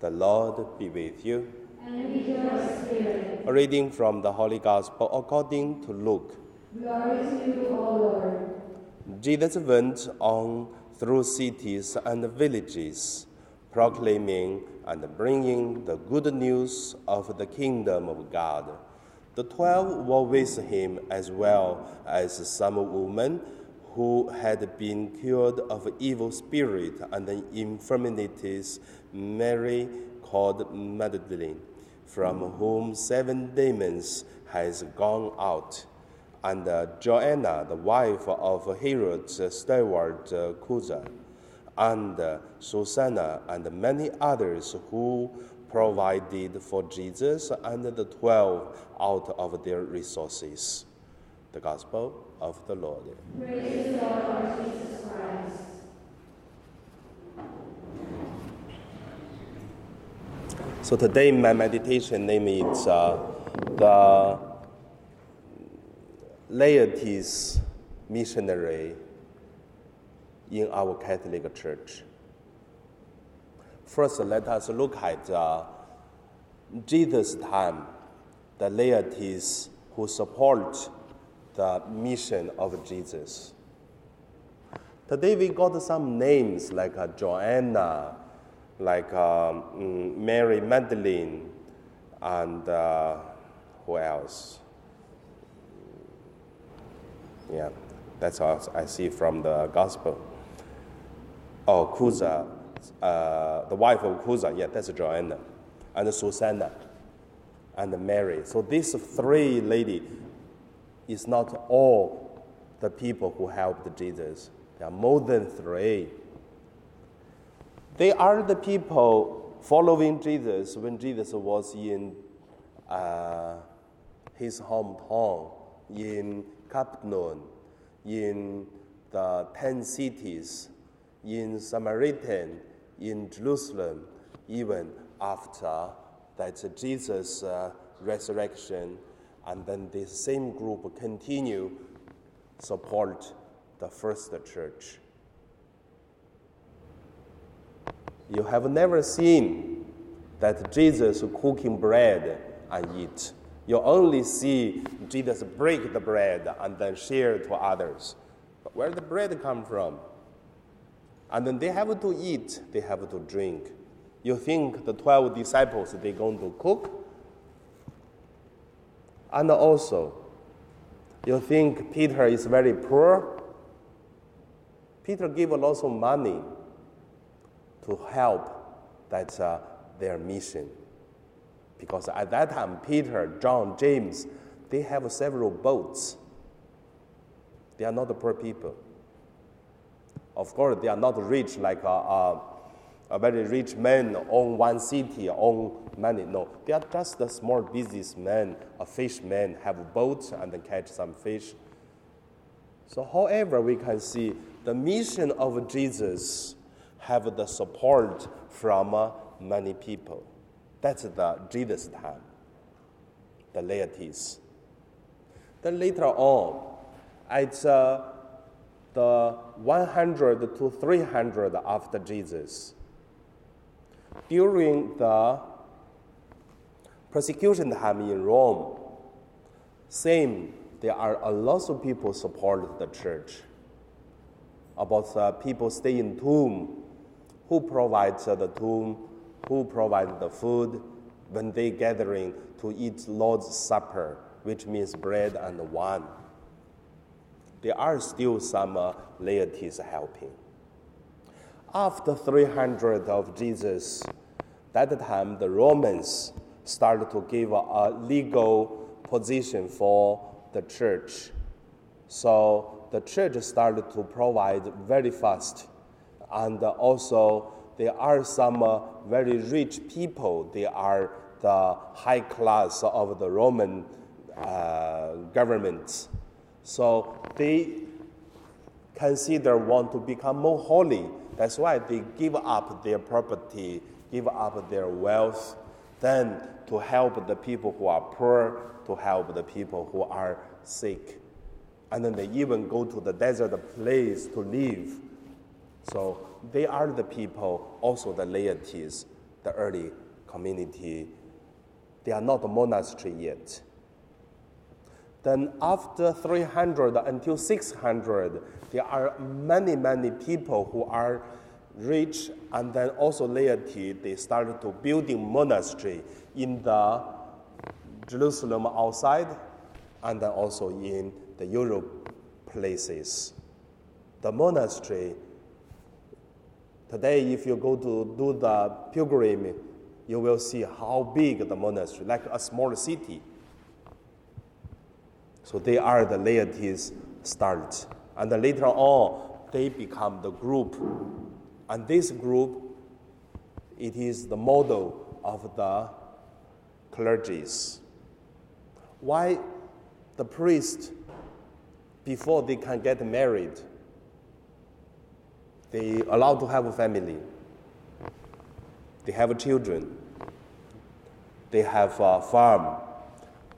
The Lord be with you. and with your spirit. A reading from the Holy Gospel according to Luke. Glory to you, O Lord. Jesus went on through cities and villages, proclaiming and bringing the good news of the kingdom of God. The twelve were with him as well as some women who had been cured of evil spirit and infirmities, Mary called Magdalene, from whom seven demons has gone out and uh, Joanna, the wife of Herod's steward uh, and uh, Susanna, and many others who provided for Jesus and the twelve out of their resources. The Gospel of the Lord. Praise the Jesus Christ. So today my meditation name is uh, the laities missionary in our Catholic Church. First, let us look at uh, Jesus' time, the laities who support the mission of Jesus. Today we got some names like uh, Joanna, like um, mm, Mary Magdalene, and uh, who else? Yeah, that's all I see from the gospel. Oh, Chuza, uh, the wife of Chuza, yeah, that's Joanna, and Susanna, and Mary. So these three lady is not all the people who helped Jesus. There are more than three. They are the people following Jesus when Jesus was in uh, his hometown in Capernaum, in the ten cities, in Samaritan, in Jerusalem, even after that Jesus' uh, resurrection, and then this same group continue support the first church. You have never seen that Jesus cooking bread and eat. You only see Jesus break the bread and then share to others. But where the bread come from? And then they have to eat, they have to drink. You think the 12 disciples, they going to cook? And also, you think Peter is very poor? Peter gave a lot of money to help that uh, their mission. Because at that time, Peter, John, James, they have several boats. They are not poor people. Of course, they are not rich like a, a, a very rich man own one city, own money. No, they are just a small businessmen, a fisherman, have boats and then catch some fish. So, however, we can see the mission of Jesus have the support from uh, many people. That's the Jesus time, the laities. Then later on, at uh, the 100 to 300 after Jesus, during the persecution time in Rome, same, there are a lot of people support the church. About uh, people stay in tomb, who provides uh, the tomb, who provides the food when they gathering to eat Lord's Supper, which means bread and wine. There are still some uh, laities helping. After 300 of Jesus, that time the Romans started to give a legal position for the church. So the church started to provide very fast. And also, there are some uh, very rich people. They are the high class of the Roman uh, government. So they consider want to become more holy. That's why they give up their property, give up their wealth, then to help the people who are poor, to help the people who are sick. And then they even go to the desert place to live. So they are the people, also the laities, the early community. They are not a monastery yet. Then after 300 until 600, there are many, many people who are rich and then also laity. They started to building monastery in the Jerusalem outside and then also in the Europe places. The monastery, today if you go to do the pilgrimage, you will see how big the monastery, like a small city. So they are the laities start. And later on, they become the group. And this group, it is the model of the clergies. Why the priest, before they can get married, they allowed to have a family. They have children. They have a farm.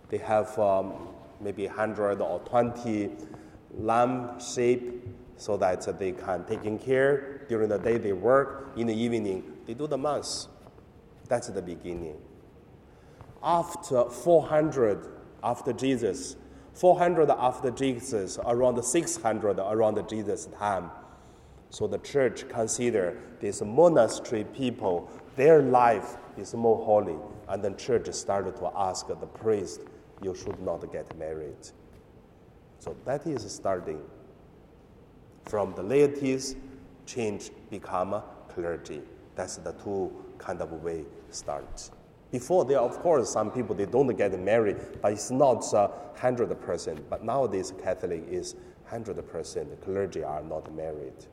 They have um, maybe 100 or 20 lamb, sheep, so that they can taking care. During the day they work, in the evening they do the mass. That's the beginning. After 400 after Jesus, 400 after Jesus, around 600 around Jesus' time. So the church consider these monastery people, their life is more holy. And the church started to ask the priest, you should not get married. So that is starting from the laities change become clergy. That's the two kind of way start. Before there, of course, some people they don't get married, but it's not hundred percent. But nowadays, Catholic is hundred percent. Clergy are not married.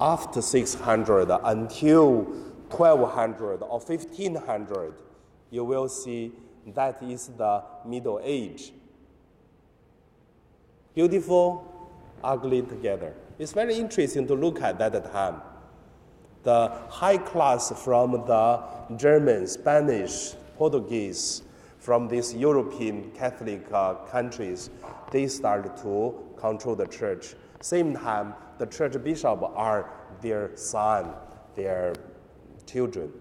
After 600 until 1200 or 1500, you will see that is the Middle Age. Beautiful, ugly together. It's very interesting to look at that time. The high class from the German, Spanish, Portuguese, from these European Catholic uh, countries, they started to control the church. Same time, the church bishop are their son, their children.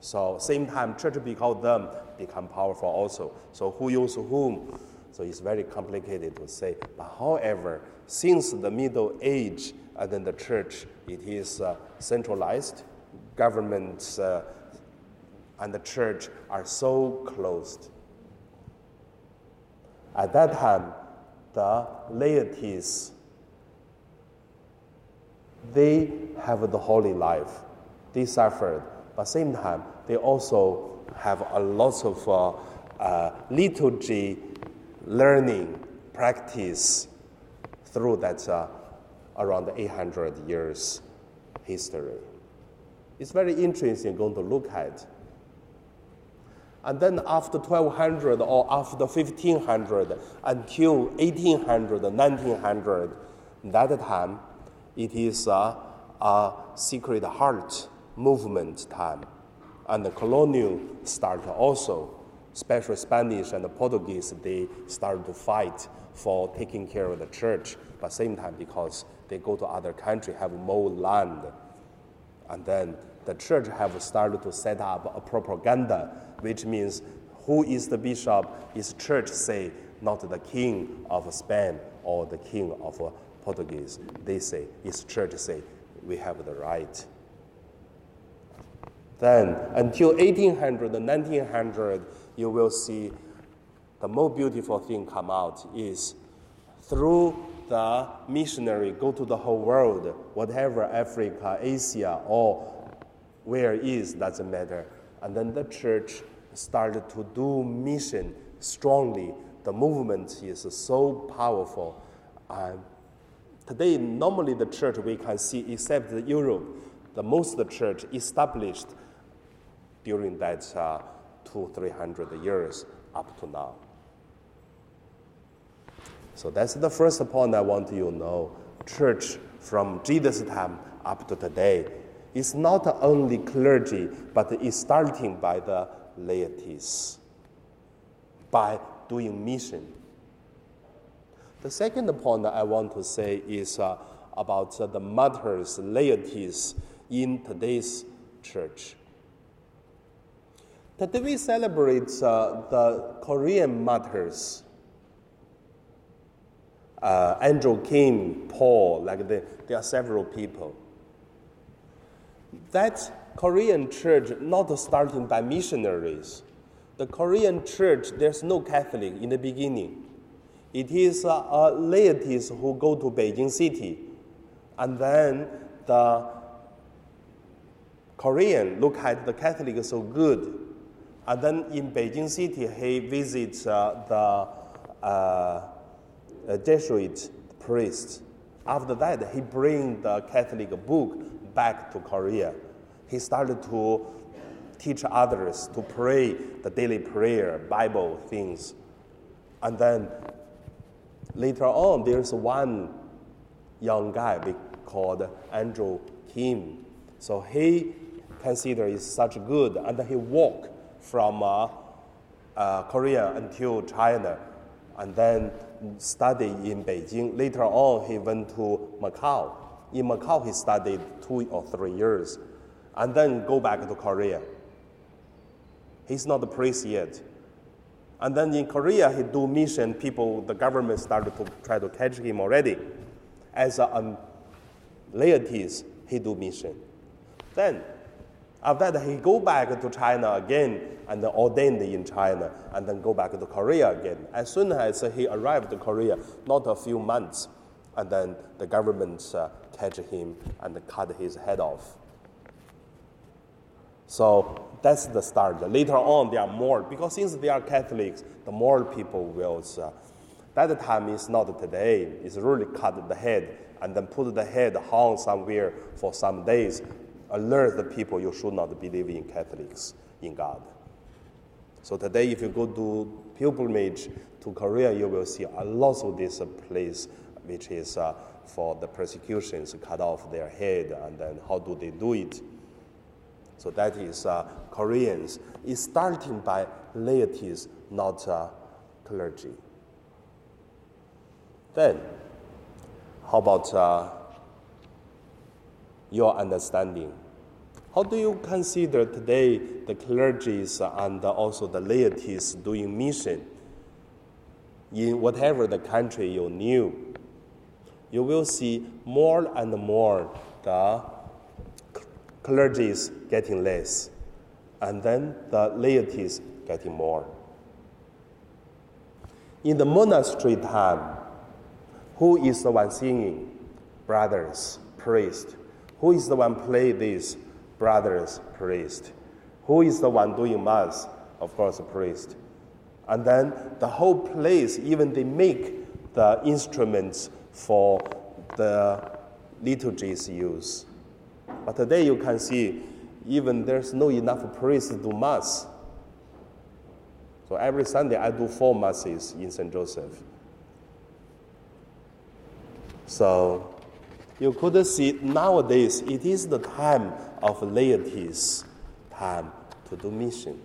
So same time, church because them become powerful also. So who use whom? So it's very complicated to say. But however, since the Middle Age and then the church, it is uh, centralized. Governments uh, and the church are so closed. At that time, the laities they have the holy life. They suffered, but same time they also have a lot of uh, uh, liturgy learning practice through that uh, around 800 years history. It's very interesting going to look at. And then after 1200 or after 1500 until 1800, 1900, that time it is a, a Sacred Heart movement time. And the colonial start also, especially Spanish and the Portuguese, they started to fight for taking care of the church, but same time because they go to other country, have more land. And then the church have started to set up a propaganda, which means who is the bishop is church say, not the king of Spain or the king of Portuguese. They say, it's church say, we have the right. Then, until 1800, 1900, you will see the most beautiful thing come out is through the missionary go to the whole world, whatever Africa, Asia, or where is doesn't matter. And then the church started to do mission strongly. The movement is so powerful. And Today, normally the church we can see, except Europe, the most church established during that uh, two, three hundred years up to now. So that's the first point I want you to know. Church from Jesus' time up to today is not only clergy, but is starting by the laities, by doing mission the second point I want to say is uh, about uh, the martyrs, laities in today's church. Today we celebrate uh, the Korean martyrs. Uh, Andrew Kim, Paul, like the, there are several people. That Korean church not starting by missionaries. The Korean church, there's no Catholic in the beginning. It is uh, uh, laities who go to Beijing city, and then the Korean look at the Catholic so good, and then in Beijing city he visits uh, the uh, Jesuit priest. After that, he bring the Catholic book back to Korea. He started to teach others to pray the daily prayer, Bible things, and then later on, there's one young guy be called Andrew Kim. So he considered is such good, and he walked from uh, uh, Korea until China, and then studied in Beijing. Later on, he went to Macau. In Macau, he studied two or three years, and then go back to Korea. He's not a priest yet. And then in Korea, he do mission. People, the government started to try to catch him already. As a um, laities, he do mission. Then, after that, he go back to China again and ordained in China, and then go back to Korea again. As soon as he arrived to Korea, not a few months, and then the government uh, catch him and cut his head off. So that's the start. Later on, there are more, because since they are Catholics, the more people will. Uh, that time is not today. It's really cut the head and then put the head hung somewhere for some days. Alert the people you should not believe in Catholics, in God. So today, if you go to pilgrimage to Korea, you will see a lot of this place, which is uh, for the persecutions, cut off their head, and then how do they do it? So that is uh, Koreans. It's starting by laities, not uh, clergy. Then, how about uh, your understanding? How do you consider today the clergies uh, and also the laities doing mission in whatever the country you knew? You will see more and more the clergies getting less, and then the laities getting more. In the monastery time, who is the one singing? Brothers, priest. Who is the one play this? Brothers, priest. Who is the one doing mass? Of course, a priest. And then the whole place, even they make the instruments for the liturgy's use. But today you can see even there's no enough priests to do mass. So every Sunday I do four masses in St. Joseph. So you could see nowadays it is the time of laity's time to do mission.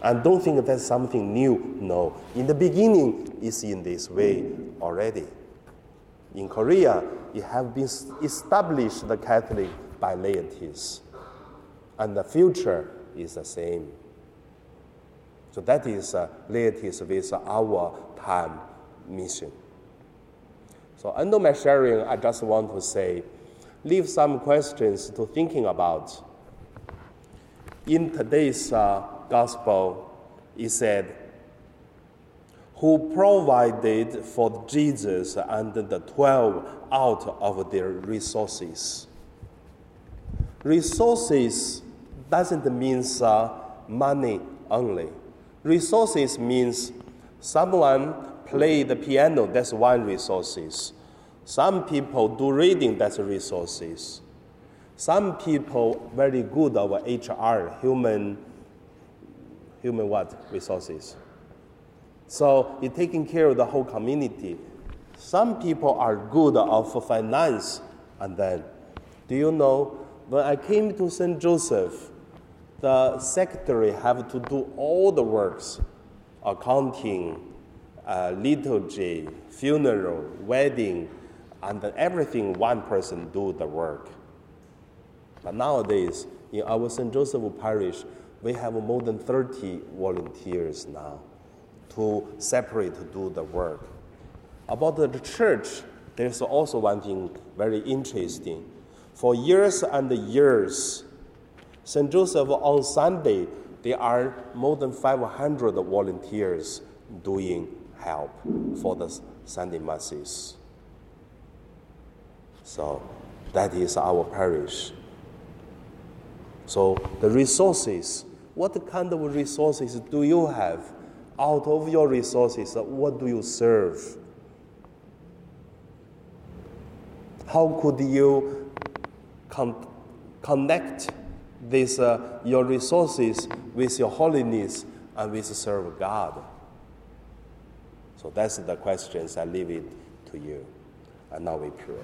And don't think that's something new. No. In the beginning, it's in this way already. In Korea, it have been established the Catholic by laities, and the future is the same. So that is uh, laities with our time mission. So under my sharing, I just want to say, leave some questions to thinking about. In today's uh, gospel, it said, who provided for Jesus and the 12 out of their resources. Resources doesn't mean uh, money only. Resources means someone play the piano, that's one resources. Some people do reading, that's resources. Some people very good over HR, human, human what? Resources. So you're taking care of the whole community. Some people are good of finance, and then, do you know, when I came to St. Joseph, the secretary have to do all the works, accounting, uh, liturgy, funeral, wedding, and everything one person do the work. But nowadays, in our St. Joseph Parish, we have more than 30 volunteers now to separate to do the work. About the church, there's also one thing very interesting. For years and years, St. Joseph on Sunday, there are more than 500 volunteers doing help for the Sunday masses. So that is our parish. So the resources, what kind of resources do you have? Out of your resources, what do you serve? How could you con- connect this, uh, your resources with your holiness and with serve God? So that's the questions. I leave it to you. And now we pray.